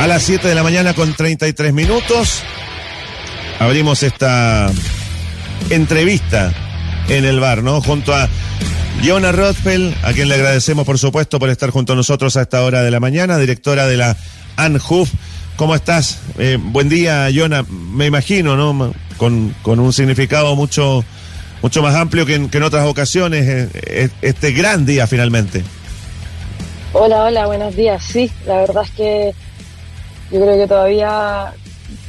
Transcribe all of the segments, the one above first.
A las 7 de la mañana con 33 minutos abrimos esta entrevista en el bar, ¿no? Junto a Jonah Rothfeld, a quien le agradecemos por supuesto por estar junto a nosotros a esta hora de la mañana, directora de la ANHUF. ¿Cómo estás? Eh, buen día, Jonah. Me imagino, ¿no? Con, con un significado mucho, mucho más amplio que en, que en otras ocasiones, eh, eh, este gran día finalmente. Hola, hola, buenos días. Sí, la verdad es que yo creo que todavía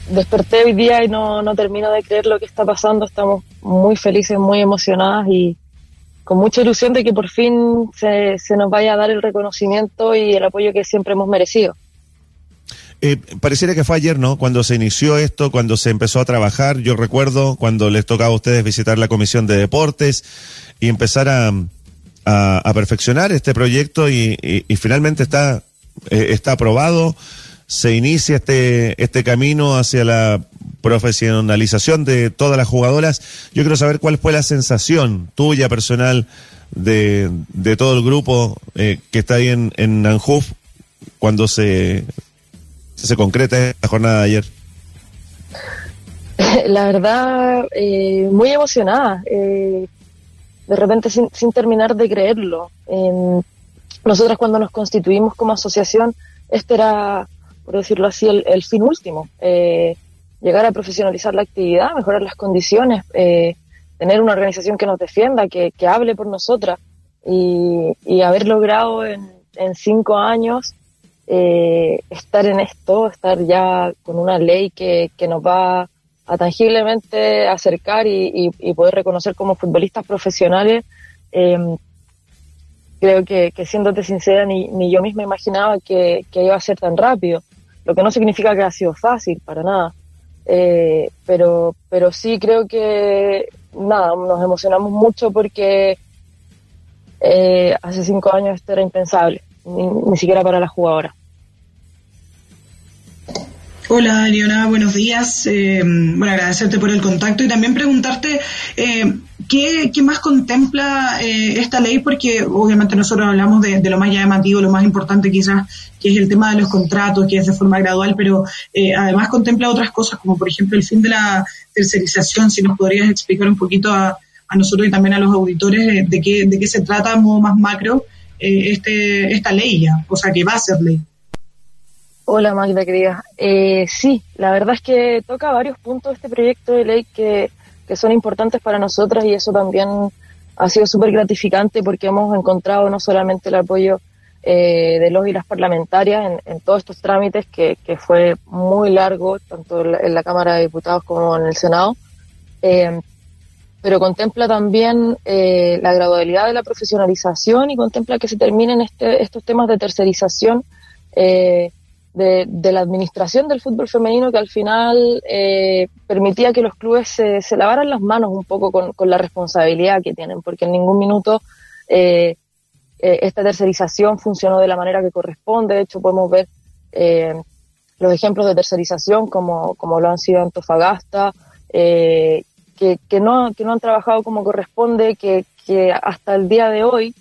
desperté hoy día y no, no termino de creer lo que está pasando. Estamos muy felices, muy emocionadas y con mucha ilusión de que por fin se, se nos vaya a dar el reconocimiento y el apoyo que siempre hemos merecido. Eh, pareciera que fue ayer, ¿no? Cuando se inició esto, cuando se empezó a trabajar. Yo recuerdo cuando les tocaba a ustedes visitar la Comisión de Deportes y empezar a, a, perfeccionar este proyecto y, y, y finalmente está, eh, está aprobado. Se inicia este, este camino hacia la profesionalización de todas las jugadoras. Yo quiero saber cuál fue la sensación tuya personal de, de todo el grupo eh, que está ahí en, en Anjuf cuando se, se concreta la jornada de ayer? La verdad, eh, muy emocionada. Eh, de repente, sin, sin, terminar de creerlo. Nosotras, cuando nos constituimos como asociación, este era, por decirlo así, el, fin último. Eh, llegar a profesionalizar la actividad, mejorar las condiciones, eh, tener una organización que nos defienda, que, que hable por nosotras. Y, y haber logrado en, en cinco años eh, estar en esto, estar ya con una ley que, que nos va a tangiblemente acercar y, y, poder reconocer como futbolistas profesionales, eh, creo que, que siéndote sincera, ni, ni yo misma imaginaba que, que, iba a ser tan rápido, lo que no significa que ha sido fácil, para nada. Eh, pero, pero sí creo que, nada, nos emocionamos mucho porque eh, hace cinco años esto era impensable, ni, ni siquiera para las jugadoras. Hola, Leonada, buenos días. Eh, bueno, agradecerte por el contacto y también preguntarte eh, ¿qué, ¿qué, más contempla eh, esta ley, porque obviamente nosotros hablamos de, lo más llamativo, lo más importante quizás, que es el tema de los contratos, que es de forma gradual, pero eh, además contempla otras cosas, como por ejemplo el fin de la tercerización. Si nos podrías explicar un poquito a, a nosotros y también a los auditores de qué, de qué se trata a modo más macro eh, este, esta ley ya, o sea, que va a ser ley. Hola Magda, querida. Eh, sí, la verdad es que toca varios puntos este proyecto de ley que, que son importantes para nosotras y eso también ha sido súper gratificante porque hemos encontrado no solamente el apoyo eh, de los y las parlamentarias en, en todos estos trámites que, que, fue muy largo, tanto en la, en la, Cámara de Diputados como en el Senado, eh, pero contempla también eh, la gradualidad de la profesionalización y contempla que se terminen este, estos temas de tercerización. Eh, de, de, la administración del fútbol femenino que al final eh, permitía que los clubes se, lavaran las manos un poco con, con, la responsabilidad que tienen, porque en ningún minuto eh, eh, esta tercerización funcionó de la manera que corresponde. De hecho, podemos ver eh, los ejemplos de tercerización como, como lo han sido Antofagasta, eh, que, que, no, que no han trabajado como corresponde, que, que hasta el día de hoy,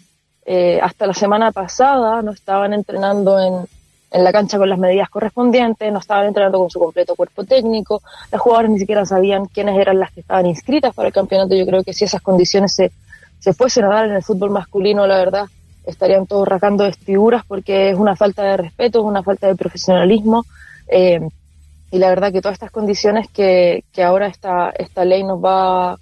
hasta la semana pasada, no estaban entrenando en en la cancha con las medidas correspondientes, no estaban entrenando con su completo cuerpo técnico, las jugadoras ni siquiera sabían quiénes eran las que estaban inscritas para el campeonato. Yo creo que si esas condiciones se, se fuesen a dar en el fútbol masculino, la verdad, estarían todos rasgando vestiduras porque es una falta de respeto, es una falta de profesionalismo. Eh, y la verdad que todas estas condiciones que, que ahora esta, esta ley nos va,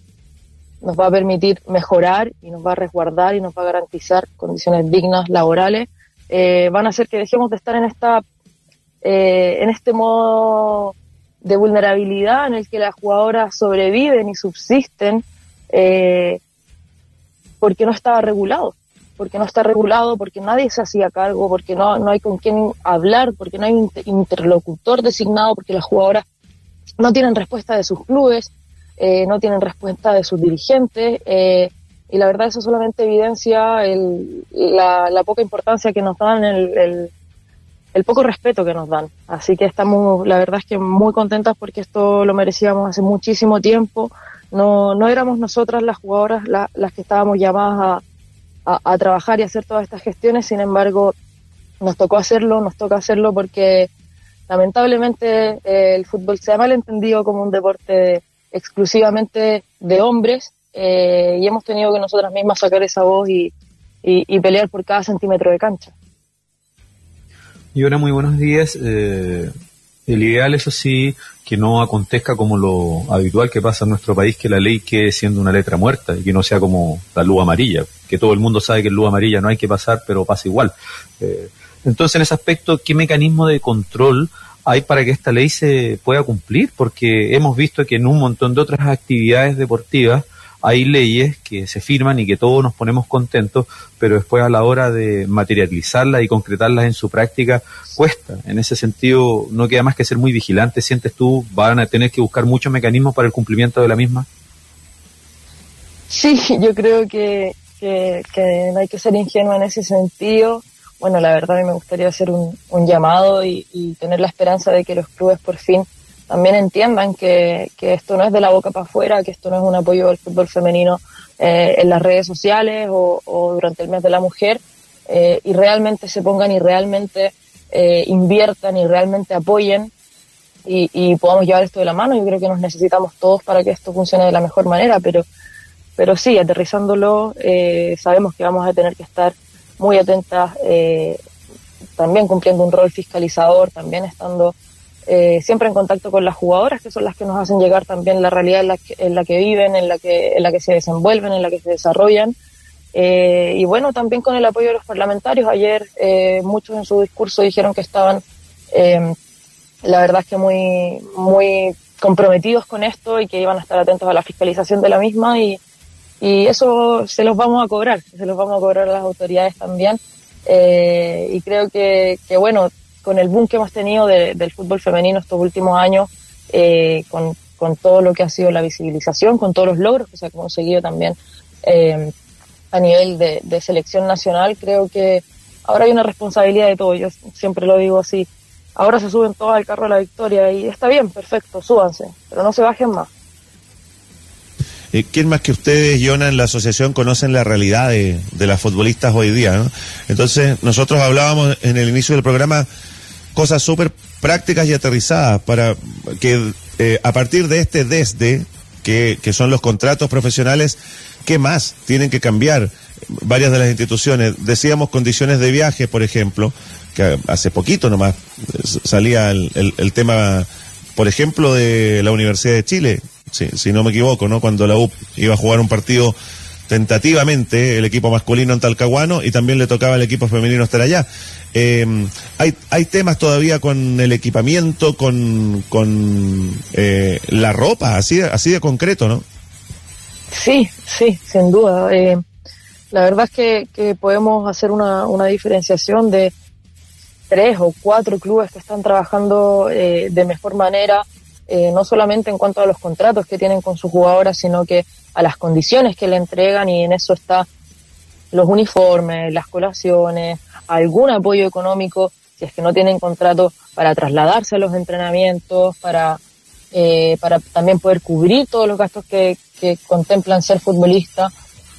nos va a permitir mejorar y nos va a resguardar y nos va a garantizar condiciones dignas laborales eh, van a hacer que dejemos de estar en esta eh, en este modo de vulnerabilidad en el que las jugadoras sobreviven y subsisten eh, porque no estaba regulado porque no está regulado, porque nadie se hacía cargo, porque no, no hay con quién hablar, porque no hay un interlocutor designado, porque las jugadoras no tienen respuesta de sus clubes, eh, no tienen respuesta de sus dirigentes, eh, y la verdad eso solamente evidencia el, la, la, poca importancia que nos dan, el, el, el, poco respeto que nos dan. Así que estamos, la verdad es que muy contentas porque esto lo merecíamos hace muchísimo tiempo. No, no éramos nosotras las jugadoras la, las que estábamos llamadas a, a, trabajar y hacer todas estas gestiones, sin embargo, nos tocó hacerlo, nos toca hacerlo porque lamentablemente el fútbol se ha malentendido como un deporte exclusivamente de hombres y hemos tenido que nosotras mismas sacar esa voz y, y, pelear por cada centímetro de cancha. Y ahora muy buenos días. el ideal, eso sí, que no acontezca como lo habitual que pasa en nuestro país, que la ley quede siendo una letra muerta y que no sea como la luz amarilla, que todo el mundo sabe que en luz amarilla no hay que pasar, pero pasa igual. Eh, entonces, en ese aspecto, ¿qué mecanismo de control hay para que esta ley se pueda cumplir? Porque hemos visto que en un montón de otras actividades deportivas, hay leyes que se firman y que todos nos ponemos contentos, pero después a la hora de materializarlas y concretarlas en su práctica cuesta. En ese sentido, no queda más que ser muy vigilante. ¿Sientes tú van a tener que buscar muchos mecanismos para el cumplimiento de la misma? Sí, yo creo que, que, no hay que ser ingenuo en ese sentido. Bueno, la verdad a mí me gustaría hacer un, llamado y, y tener la esperanza de que los clubes por fin también entiendan que, que, esto no es de la boca para afuera, que esto no es un apoyo al fútbol femenino eh, en las redes sociales o, durante el mes de la mujer, eh, y realmente se pongan y realmente eh, inviertan y realmente apoyen y, y, podamos llevar esto de la mano. Yo creo que nos necesitamos todos para que esto funcione de la mejor manera, pero, pero sí, aterrizándolo, eh, sabemos que vamos a tener que estar muy atentas, también cumpliendo un rol fiscalizador, también estando eh, siempre en contacto con las jugadoras, que son las que nos hacen llegar también la realidad en la que, en la que viven, en la que, en la que se desenvuelven, en la que se desarrollan. Eh, y bueno, también con el apoyo de los parlamentarios. Ayer eh, muchos en su discurso dijeron que estaban, la verdad es que muy, muy comprometidos con esto y que iban a estar atentos a la fiscalización de la misma y, y eso se los vamos a cobrar, se los vamos a cobrar a las autoridades también. y creo que, bueno, con el boom que hemos tenido del fútbol femenino estos últimos años, eh, con, todo lo que ha sido la visibilización, con todos los logros que se ha conseguido también eh, a nivel de, selección nacional, creo que ahora hay una responsabilidad de todo. Yo siempre lo digo así. Ahora se suben todos al carro de la victoria y está bien, perfecto, súbanse, pero no se bajen más. Eh, ¿Quién más que ustedes, Yona, en la asociación conocen la realidad de, de las futbolistas hoy día? Entonces, nosotros hablábamos en el inicio del programa cosas súper prácticas y aterrizadas para que eh, a partir de este desde, que, que son los contratos profesionales, ¿qué más tienen que cambiar? Varias de las instituciones, decíamos condiciones de viaje, por ejemplo, que hace poquito nomás salía el, el, tema, por ejemplo, de la Universidad de Chile, si, si no me equivoco, ¿no? Cuando la UP iba a jugar un partido tentativamente el equipo masculino en Talcahuano y también le tocaba al equipo femenino estar allá. Eh, hay, hay temas todavía con el equipamiento, con, con eh, la ropa, así, así de concreto, ¿no? Sí, sí, sin duda. Eh, la verdad es que, que podemos hacer una, una, diferenciación de tres o cuatro clubes que están trabajando eh, de mejor manera, eh, no solamente en cuanto a los contratos que tienen con sus jugadoras, sino que a las condiciones que le entregan y en eso está los uniformes, las colaciones, algún apoyo económico si es que no tienen contrato para trasladarse a los entrenamientos, para, eh, para también poder cubrir todos los gastos que, que contemplan ser futbolista,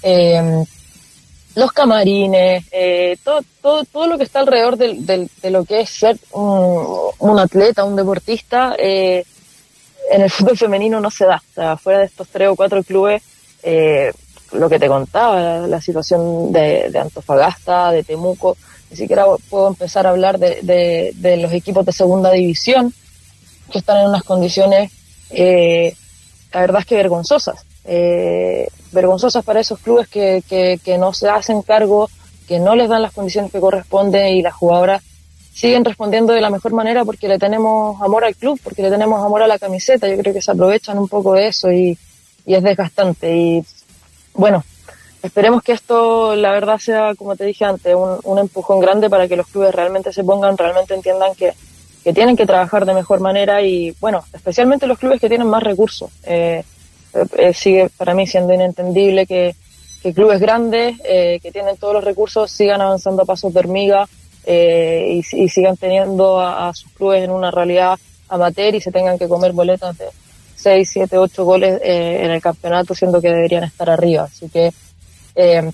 eh, los camarines, eh, todo, todo, todo lo que está alrededor de, de lo que es ser un, un atleta, un deportista, eh, en el fútbol femenino no se da. O sea, fuera de estos tres o cuatro clubes, eh, lo que te contaba, la, situación de, Antofagasta, de Temuco, ni siquiera puedo empezar a hablar de, de, los equipos de segunda división, que están en unas condiciones, eh, la verdad es que vergonzosas. Eh, vergonzosas para esos clubes que, que, que no se hacen cargo, que no les dan las condiciones que corresponden y las jugadoras siguen respondiendo de la mejor manera porque le tenemos amor al club, porque le tenemos amor a la camiseta. Yo creo que se aprovechan un poco de eso y, y es desgastante. Y bueno, esperemos que esto, la verdad, sea, como te dije antes, un, un empujón grande para que los clubes realmente se pongan, realmente entiendan que, que, tienen que trabajar de mejor manera y, bueno, especialmente los clubes que tienen más recursos. Eh, eh, sigue para mí siendo inentendible que, que clubes grandes, eh, que tienen todos los recursos, sigan avanzando a pasos de hormiga eh, y, y, sigan teniendo a, sus clubes en una realidad amateur y se tengan que comer boletas de 6, 7, 8 goles eh, en el campeonato, siendo que deberían estar arriba. Así que, eh,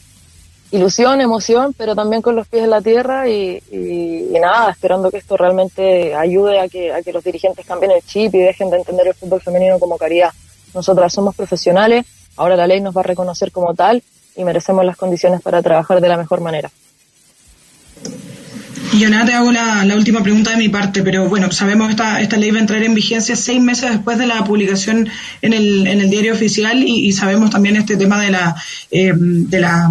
ilusión, emoción, pero también con los pies en la tierra y, nada, esperando que esto realmente ayude a que, a que los dirigentes cambien el chip y dejen de entender el fútbol femenino como caridad. Nosotras somos profesionales, ahora la ley nos va a reconocer como tal y merecemos las condiciones para trabajar de la mejor manera. Yo nada, te hago la, última pregunta de mi parte, pero bueno, sabemos que esta, esta ley va a entrar en vigencia seis meses después de la publicación en el, en el diario oficial y, sabemos también este tema de la, eh, de la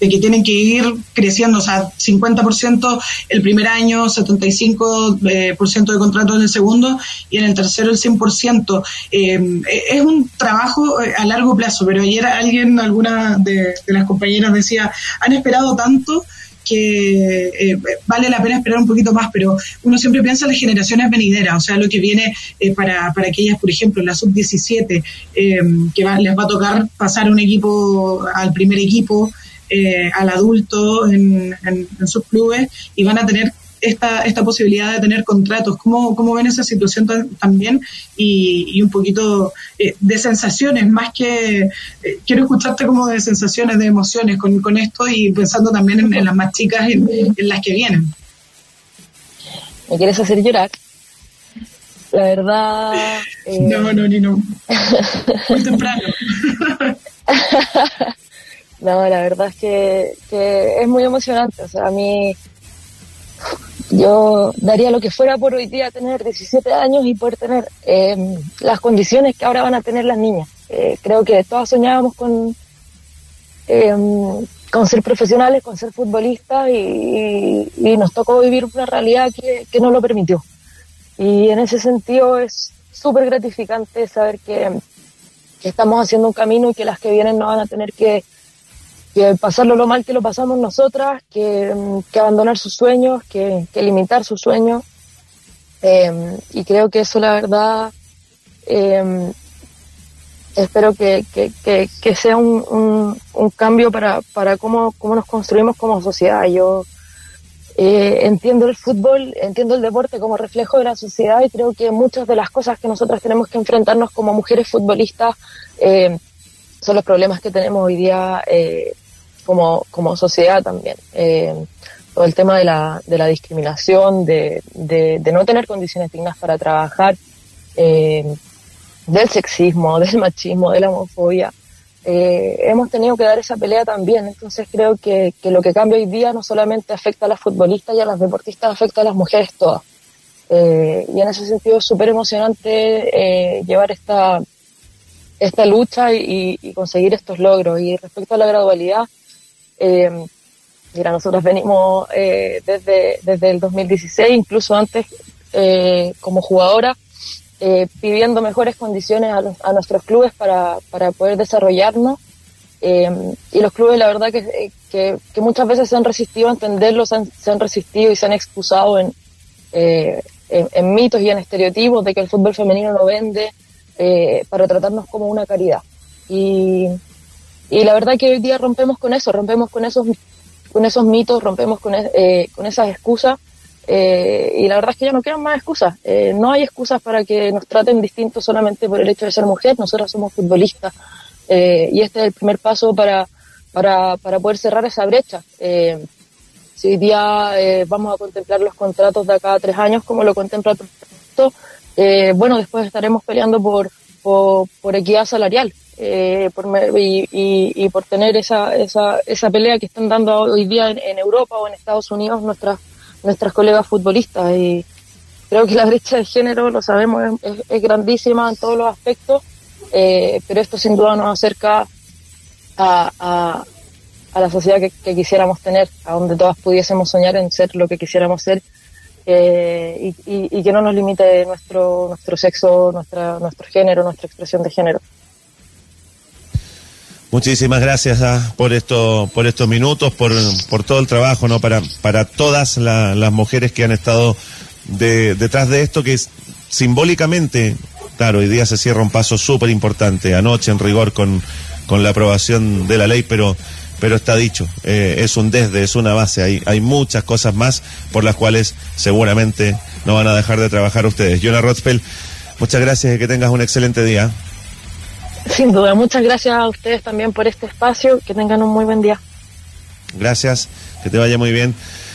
de que tienen que ir creciendo, o sea, 50% el primer año, 75% eh, por ciento de contratos en el segundo y en el tercero el 100%. Eh, es un trabajo a largo plazo, pero ayer alguien, alguna de las compañeras decía, han esperado tanto que eh, vale la pena esperar un poquito más, pero uno siempre piensa en las generaciones venideras, o sea, lo que viene eh, para, para aquellas, por ejemplo, la sub-17, eh, que les va a tocar pasar un equipo al primer equipo, al adulto en, en sus clubes, y van a tener esta, esta posibilidad de tener contratos. ¿Cómo, cómo ven esa situación también? Y, un poquito eh, de sensaciones, más que eh, quiero escucharte como de sensaciones, de emociones con, con esto y pensando también en, las más chicas, en, en, las que vienen. ¿Me quieres hacer llorar? La verdad... Eh, no, no, ni no. Muy temprano. no, la verdad es que, que es muy emocionante. O sea, a mí yo daría lo que fuera por hoy día tener 17 años y poder tener em, las condiciones que ahora van a tener las niñas. Eh, creo que todas soñábamos con, em, con ser profesionales, con ser futbolistas y, nos tocó vivir una realidad que, que no lo permitió. Y en ese sentido es súper gratificante saber que, que estamos haciendo un camino y que las que vienen no van a tener que que pasarlo lo mal que lo pasamos nosotras, que, mm, abandonar sus sueños, que, limitar sus sueños. Em, y creo que eso, la verdad, em, espero que, sea un, cambio para, para cómo, cómo, nos construimos como sociedad. Yo eh, entiendo el fútbol, entiendo el deporte como reflejo de la sociedad y creo que muchas de las cosas que nosotras tenemos que enfrentarnos como mujeres futbolistas em, son los problemas que tenemos hoy día eh, como, como sociedad también. Eh, todo el tema de la, de la discriminación, de, de, no tener condiciones dignas para trabajar, eh, del sexismo, del machismo, de la homofobia. Eh, hemos tenido que dar esa pelea también. Entonces creo que, que, lo que cambia hoy día no solamente afecta a las futbolistas y a las deportistas, afecta a las mujeres todas. y en ese sentido es súper emocionante llevar esta, esta lucha y, conseguir estos logros. Y respecto a la gradualidad, eh, mira, nosotros venimos eh, desde, desde el 2016, incluso antes eh, como jugadora, eh, pidiendo mejores condiciones a, nuestros clubes para, para poder desarrollarnos. y los clubes, la verdad, que, que, muchas veces se han resistido a entenderlo, se han, resistido y se han excusado en, en, mitos y en estereotipos de que el fútbol femenino no vende para tratarnos como una caridad. Y, y la verdad que hoy día rompemos con eso, rompemos con esos, con esos mitos, rompemos con, eh, con esas excusas. Eh, y la verdad es que ya no quedan más excusas. Eh, no hay excusas para que nos traten distintos solamente por el hecho de ser mujer. Nosotras somos futbolistas. y este es el primer paso para, para, para poder cerrar esa brecha. si hoy día vamos a contemplar los contratos de acá a tres años, como lo contempla el proyecto, bueno, después estaremos peleando por, por equidad salarial eh, por, y, y, por tener esa, esa, esa pelea que están dando hoy día en, Europa o en Estados Unidos nuestras, nuestras colegas futbolistas. Y creo que la brecha de género, lo sabemos, es, grandísima en todos los aspectos, eh, pero esto sin duda nos acerca a, a, a la sociedad que, quisiéramos tener, a donde todas pudiésemos soñar en ser lo que quisiéramos ser. Eh, y, y, y, que no nos limite nuestro, nuestro sexo, nuestra, nuestro género, nuestra expresión de género. Muchísimas gracias ah, por esto, por estos minutos, por, por todo el trabajo, ¿no? Para, para todas las mujeres que han estado de, detrás de esto, que simbólicamente, claro, hoy día se cierra un paso súper importante, anoche en rigor con, con la aprobación de la ley, pero, pero está dicho, eh, es un desde, es una base, hay, hay muchas cosas más por las cuales seguramente no van a dejar de trabajar ustedes. Jonah Rothfeld, muchas gracias y que tengas un excelente día. Sin duda, muchas gracias a ustedes también por este espacio. Que tengan un muy buen día. Gracias, que te vaya muy bien.